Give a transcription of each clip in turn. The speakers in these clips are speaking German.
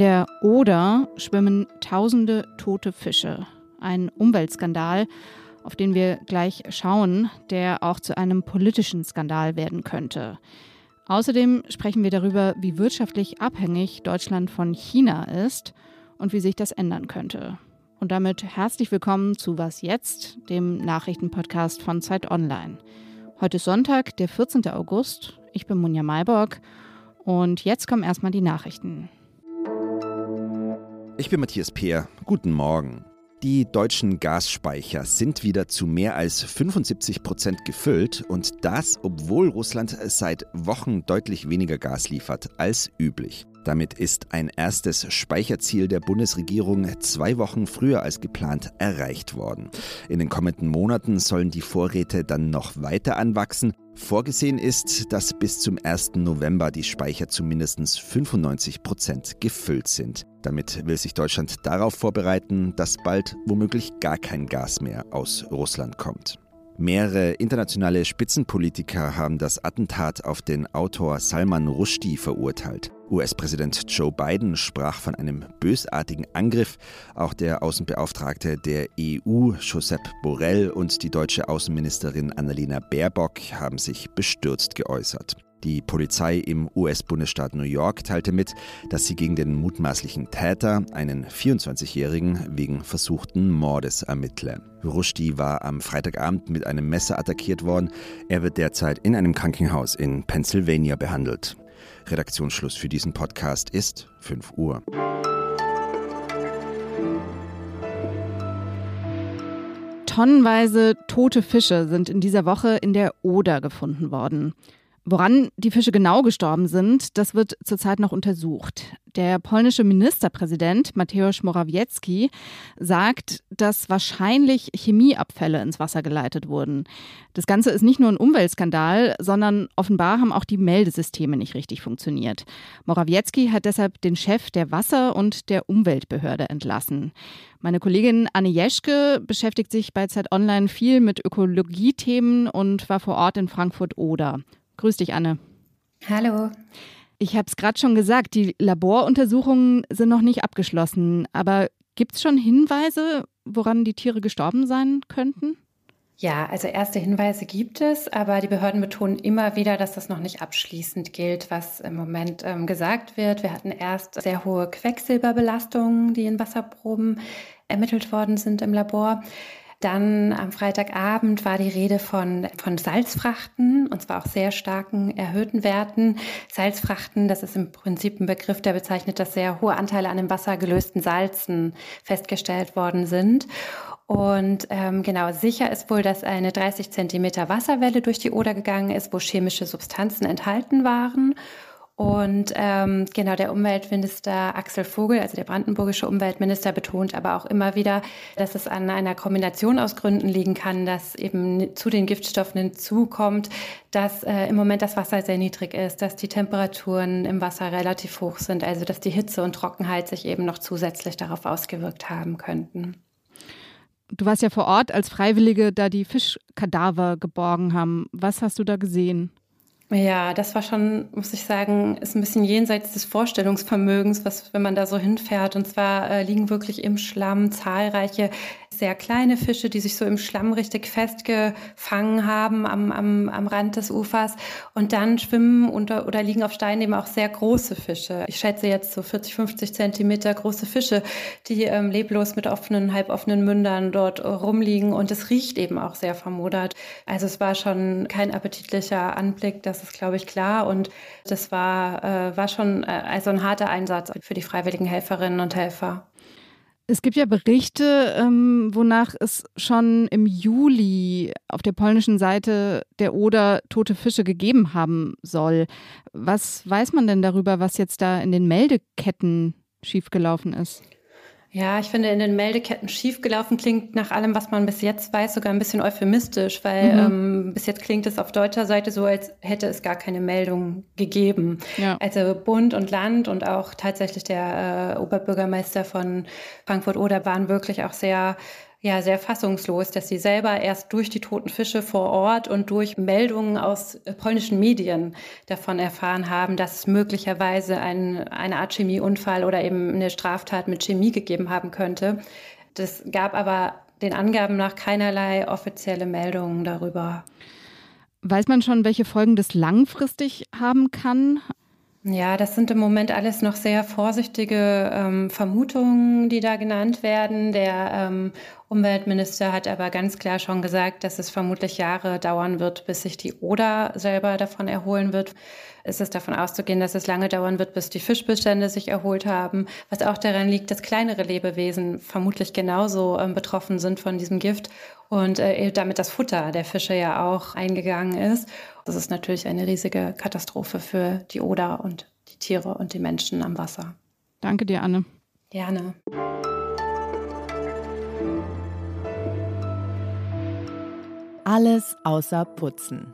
der Oder schwimmen tausende tote Fische. Ein Umweltskandal, auf den wir gleich schauen, der auch zu einem politischen Skandal werden könnte. Außerdem sprechen wir darüber, wie wirtschaftlich abhängig Deutschland von China ist und wie sich das ändern könnte. Und damit herzlich willkommen zu Was jetzt, dem Nachrichtenpodcast von Zeit Online. Heute ist Sonntag, der 14. August. Ich bin Munja Mayborg und jetzt kommen erstmal die Nachrichten. Ich bin Matthias Peer. Guten Morgen. Die deutschen Gasspeicher sind wieder zu mehr als 75 Prozent gefüllt und das, obwohl Russland seit Wochen deutlich weniger Gas liefert als üblich. Damit ist ein erstes Speicherziel der Bundesregierung zwei Wochen früher als geplant erreicht worden. In den kommenden Monaten sollen die Vorräte dann noch weiter anwachsen. Vorgesehen ist, dass bis zum 1. November die Speicher zu mindestens 95 Prozent gefüllt sind. Damit will sich Deutschland darauf vorbereiten, dass bald womöglich gar kein Gas mehr aus Russland kommt. Mehrere internationale Spitzenpolitiker haben das Attentat auf den Autor Salman Rushdie verurteilt. US-Präsident Joe Biden sprach von einem bösartigen Angriff. Auch der Außenbeauftragte der EU, Josep Borrell, und die deutsche Außenministerin Annalena Baerbock haben sich bestürzt geäußert. Die Polizei im US-Bundesstaat New York teilte mit, dass sie gegen den mutmaßlichen Täter, einen 24-Jährigen, wegen versuchten Mordes ermittle. Rushdie war am Freitagabend mit einem Messer attackiert worden. Er wird derzeit in einem Krankenhaus in Pennsylvania behandelt. Redaktionsschluss für diesen Podcast ist 5 Uhr. Tonnenweise tote Fische sind in dieser Woche in der Oder gefunden worden. Woran die Fische genau gestorben sind, das wird zurzeit noch untersucht. Der polnische Ministerpräsident Mateusz Morawiecki sagt, dass wahrscheinlich Chemieabfälle ins Wasser geleitet wurden. Das Ganze ist nicht nur ein Umweltskandal, sondern offenbar haben auch die Meldesysteme nicht richtig funktioniert. Morawiecki hat deshalb den Chef der Wasser- und der Umweltbehörde entlassen. Meine Kollegin Anne Jeschke beschäftigt sich bei Zeit Online viel mit Ökologiethemen und war vor Ort in Frankfurt-Oder. Grüß dich, Anne. Hallo. Ich habe es gerade schon gesagt, die Laboruntersuchungen sind noch nicht abgeschlossen. Aber gibt es schon Hinweise, woran die Tiere gestorben sein könnten? Ja, also erste Hinweise gibt es, aber die Behörden betonen immer wieder, dass das noch nicht abschließend gilt, was im Moment ähm, gesagt wird. Wir hatten erst sehr hohe Quecksilberbelastungen, die in Wasserproben ermittelt worden sind im Labor. Dann am Freitagabend war die Rede von, von Salzfrachten und zwar auch sehr starken erhöhten Werten. Salzfrachten, das ist im Prinzip ein Begriff, der bezeichnet, dass sehr hohe Anteile an dem Wasser gelösten Salzen festgestellt worden sind. Und ähm, genau, sicher ist wohl, dass eine 30 Zentimeter Wasserwelle durch die Oder gegangen ist, wo chemische Substanzen enthalten waren. Und ähm, genau, der Umweltminister Axel Vogel, also der brandenburgische Umweltminister, betont aber auch immer wieder, dass es an einer Kombination aus Gründen liegen kann, dass eben zu den Giftstoffen hinzukommt, dass äh, im Moment das Wasser sehr niedrig ist, dass die Temperaturen im Wasser relativ hoch sind, also dass die Hitze und Trockenheit sich eben noch zusätzlich darauf ausgewirkt haben könnten. Du warst ja vor Ort, als Freiwillige da die Fischkadaver geborgen haben. Was hast du da gesehen? Ja, das war schon, muss ich sagen, ist ein bisschen jenseits des Vorstellungsvermögens, was, wenn man da so hinfährt. Und zwar äh, liegen wirklich im Schlamm zahlreiche sehr kleine Fische, die sich so im Schlamm richtig festgefangen haben am, am, am Rand des Ufers. Und dann schwimmen unter, oder liegen auf Steinen eben auch sehr große Fische. Ich schätze jetzt so 40, 50 Zentimeter große Fische, die ähm, leblos mit offenen, halboffenen Mündern dort rumliegen. Und es riecht eben auch sehr vermodert. Also es war schon kein appetitlicher Anblick, das ist, glaube ich, klar. Und das war, äh, war schon äh, also ein harter Einsatz für die freiwilligen Helferinnen und Helfer. Es gibt ja Berichte, ähm, wonach es schon im Juli auf der polnischen Seite der Oder tote Fische gegeben haben soll. Was weiß man denn darüber, was jetzt da in den Meldeketten schiefgelaufen ist? Ja, ich finde, in den Meldeketten schiefgelaufen klingt nach allem, was man bis jetzt weiß, sogar ein bisschen euphemistisch, weil mhm. ähm, bis jetzt klingt es auf deutscher Seite so, als hätte es gar keine Meldung gegeben. Ja. Also Bund und Land und auch tatsächlich der äh, Oberbürgermeister von Frankfurt-Oder waren wirklich auch sehr ja sehr fassungslos, dass sie selber erst durch die toten Fische vor Ort und durch Meldungen aus äh, polnischen Medien davon erfahren haben, dass es möglicherweise ein, eine Art Chemieunfall oder eben eine Straftat mit Chemie gegeben haben könnte. Das gab aber den Angaben nach keinerlei offizielle Meldungen darüber. Weiß man schon, welche Folgen das langfristig haben kann? Ja, das sind im Moment alles noch sehr vorsichtige ähm, Vermutungen, die da genannt werden. Der ähm, Umweltminister hat aber ganz klar schon gesagt, dass es vermutlich Jahre dauern wird, bis sich die Oder selber davon erholen wird. Es ist davon auszugehen, dass es lange dauern wird, bis die Fischbestände sich erholt haben, was auch daran liegt, dass kleinere Lebewesen vermutlich genauso ähm, betroffen sind von diesem Gift und äh, damit das Futter der Fische ja auch eingegangen ist. Das ist natürlich eine riesige Katastrophe für die Oder und die Tiere und die Menschen am Wasser. Danke dir, Anne. Gerne. Alles außer Putzen.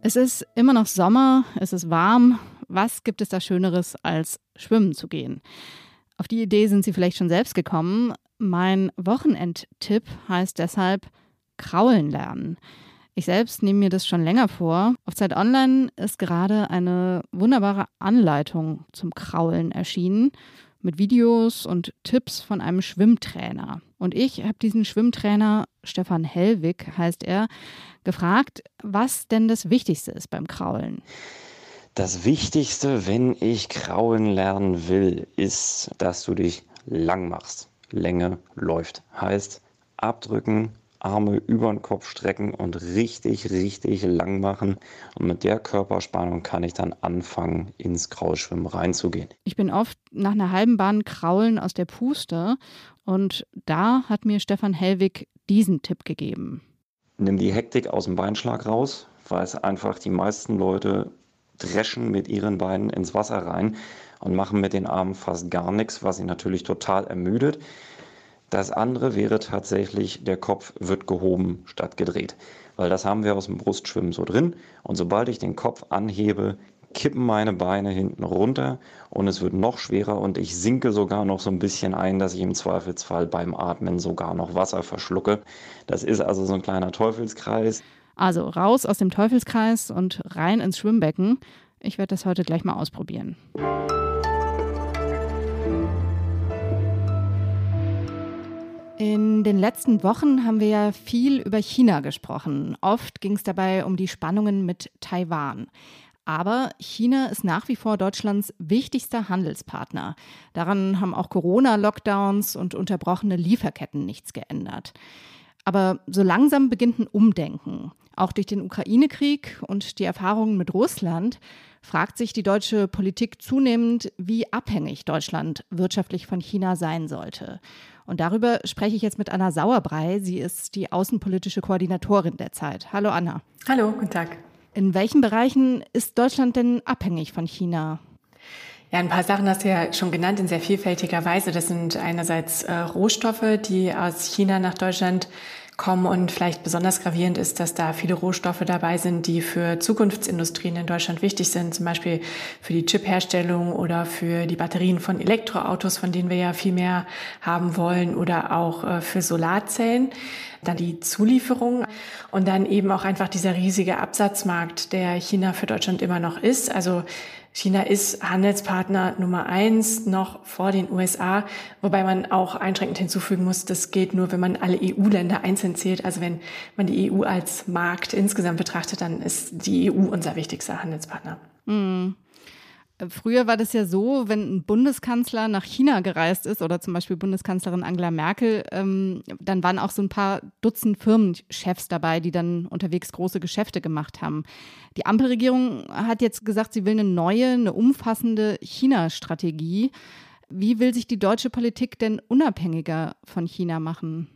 Es ist immer noch Sommer, es ist warm. Was gibt es da Schöneres, als schwimmen zu gehen? Auf die Idee sind Sie vielleicht schon selbst gekommen. Mein Wochenendtipp heißt deshalb Kraulen lernen. Ich selbst nehme mir das schon länger vor. Auf Zeit Online ist gerade eine wunderbare Anleitung zum Kraulen erschienen mit Videos und Tipps von einem Schwimmtrainer. Und ich habe diesen Schwimmtrainer, Stefan Hellwig heißt er, gefragt, was denn das Wichtigste ist beim Kraulen. Das Wichtigste, wenn ich kraulen lernen will, ist, dass du dich lang machst. Länge läuft. Heißt, abdrücken, Arme über den Kopf strecken und richtig, richtig lang machen. Und mit der Körperspannung kann ich dann anfangen, ins Kraulschwimmen reinzugehen. Ich bin oft nach einer halben Bahn Kraulen aus der Puste und da hat mir Stefan Hellwig diesen Tipp gegeben. Nimm die Hektik aus dem Beinschlag raus, weil es einfach die meisten Leute dreschen mit ihren Beinen ins Wasser rein und machen mit den Armen fast gar nichts, was sie natürlich total ermüdet. Das andere wäre tatsächlich, der Kopf wird gehoben statt gedreht. Weil das haben wir aus dem Brustschwimmen so drin. Und sobald ich den Kopf anhebe, kippen meine Beine hinten runter und es wird noch schwerer und ich sinke sogar noch so ein bisschen ein, dass ich im Zweifelsfall beim Atmen sogar noch Wasser verschlucke. Das ist also so ein kleiner Teufelskreis. Also raus aus dem Teufelskreis und rein ins Schwimmbecken. Ich werde das heute gleich mal ausprobieren. Den letzten Wochen haben wir ja viel über China gesprochen. Oft ging es dabei um die Spannungen mit Taiwan. Aber China ist nach wie vor Deutschlands wichtigster Handelspartner. Daran haben auch Corona-Lockdowns und unterbrochene Lieferketten nichts geändert. Aber so langsam beginnt ein Umdenken. Auch durch den Ukraine-Krieg und die Erfahrungen mit Russland fragt sich die deutsche Politik zunehmend, wie abhängig Deutschland wirtschaftlich von China sein sollte. Und darüber spreche ich jetzt mit Anna Sauerbrei. Sie ist die außenpolitische Koordinatorin der Zeit. Hallo Anna. Hallo, guten Tag. In welchen Bereichen ist Deutschland denn abhängig von China? Ja, ein paar Sachen hast du ja schon genannt in sehr vielfältiger Weise. Das sind einerseits äh, Rohstoffe, die aus China nach Deutschland kommen. Und vielleicht besonders gravierend ist, dass da viele Rohstoffe dabei sind, die für Zukunftsindustrien in Deutschland wichtig sind, zum Beispiel für die Chipherstellung oder für die Batterien von Elektroautos, von denen wir ja viel mehr haben wollen, oder auch äh, für Solarzellen. Dann die Zulieferung und dann eben auch einfach dieser riesige Absatzmarkt, der China für Deutschland immer noch ist. Also China ist Handelspartner Nummer eins noch vor den USA, wobei man auch einschränkend hinzufügen muss, das geht nur, wenn man alle EU-Länder einzeln zählt. Also wenn man die EU als Markt insgesamt betrachtet, dann ist die EU unser wichtigster Handelspartner. Mhm. Früher war das ja so, wenn ein Bundeskanzler nach China gereist ist oder zum Beispiel Bundeskanzlerin Angela Merkel, ähm, dann waren auch so ein paar Dutzend Firmenchefs dabei, die dann unterwegs große Geschäfte gemacht haben. Die Ampelregierung hat jetzt gesagt, sie will eine neue, eine umfassende China-Strategie. Wie will sich die deutsche Politik denn unabhängiger von China machen?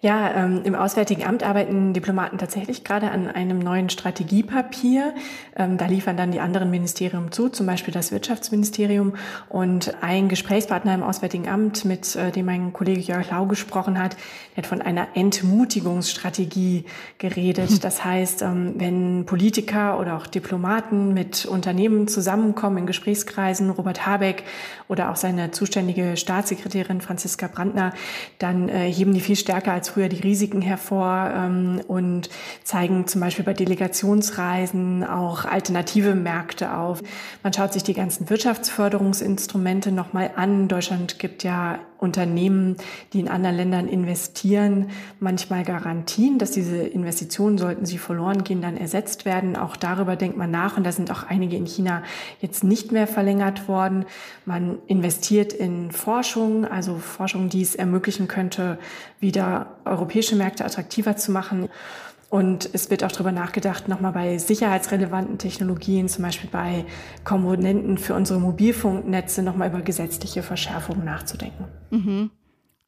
Ja, ähm, im Auswärtigen Amt arbeiten Diplomaten tatsächlich gerade an einem neuen Strategiepapier. Ähm, da liefern dann die anderen Ministerien zu, zum Beispiel das Wirtschaftsministerium. Und ein Gesprächspartner im Auswärtigen Amt, mit äh, dem mein Kollege Jörg Lau gesprochen hat, der hat von einer Entmutigungsstrategie geredet. Das heißt, ähm, wenn Politiker oder auch Diplomaten mit Unternehmen zusammenkommen in Gesprächskreisen, Robert Habeck oder auch seine zuständige Staatssekretärin Franziska Brandner, dann äh, heben die viel stärker als früher die Risiken hervor ähm, und zeigen zum Beispiel bei Delegationsreisen auch alternative Märkte auf. Man schaut sich die ganzen Wirtschaftsförderungsinstrumente nochmal an. Deutschland gibt ja Unternehmen, die in anderen Ländern investieren, manchmal Garantien, dass diese Investitionen, sollten sie verloren gehen, dann ersetzt werden. Auch darüber denkt man nach und da sind auch einige in China jetzt nicht mehr verlängert worden. Man investiert in Forschung, also Forschung, die es ermöglichen könnte, wieder europäische Märkte attraktiver zu machen. Und es wird auch darüber nachgedacht, nochmal bei sicherheitsrelevanten Technologien, zum Beispiel bei Komponenten für unsere Mobilfunknetze, nochmal über gesetzliche Verschärfungen nachzudenken. Mhm.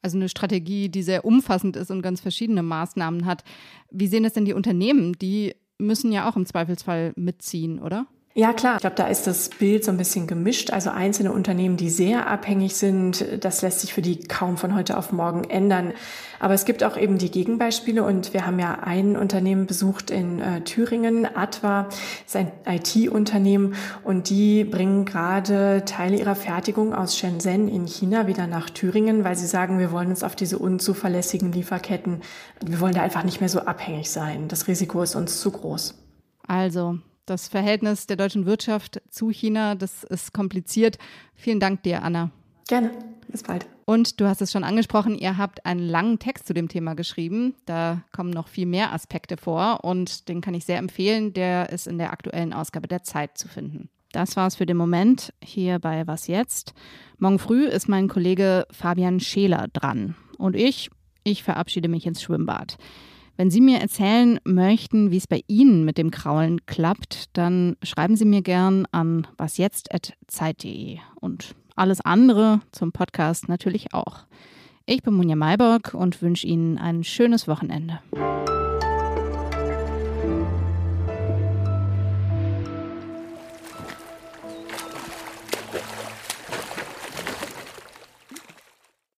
Also eine Strategie, die sehr umfassend ist und ganz verschiedene Maßnahmen hat. Wie sehen das denn die Unternehmen? Die müssen ja auch im Zweifelsfall mitziehen, oder? Ja, klar. Ich glaube, da ist das Bild so ein bisschen gemischt. Also einzelne Unternehmen, die sehr abhängig sind, das lässt sich für die kaum von heute auf morgen ändern. Aber es gibt auch eben die Gegenbeispiele und wir haben ja ein Unternehmen besucht in äh, Thüringen, Atwa, ist ein IT-Unternehmen und die bringen gerade Teile ihrer Fertigung aus Shenzhen in China wieder nach Thüringen, weil sie sagen, wir wollen uns auf diese unzuverlässigen Lieferketten, wir wollen da einfach nicht mehr so abhängig sein. Das Risiko ist uns zu groß. Also, das Verhältnis der deutschen Wirtschaft zu China, das ist kompliziert. Vielen Dank dir, Anna. Gerne. Bis bald. Und du hast es schon angesprochen, ihr habt einen langen Text zu dem Thema geschrieben. Da kommen noch viel mehr Aspekte vor und den kann ich sehr empfehlen. Der ist in der aktuellen Ausgabe der Zeit zu finden. Das war's für den Moment hier bei Was jetzt? Morgen früh ist mein Kollege Fabian Scheler dran. Und ich, ich verabschiede mich ins Schwimmbad. Wenn Sie mir erzählen möchten, wie es bei Ihnen mit dem Kraulen klappt, dann schreiben Sie mir gern an wasjetzt.zeit.de und alles andere zum Podcast natürlich auch. Ich bin Munja Mayborg und wünsche Ihnen ein schönes Wochenende.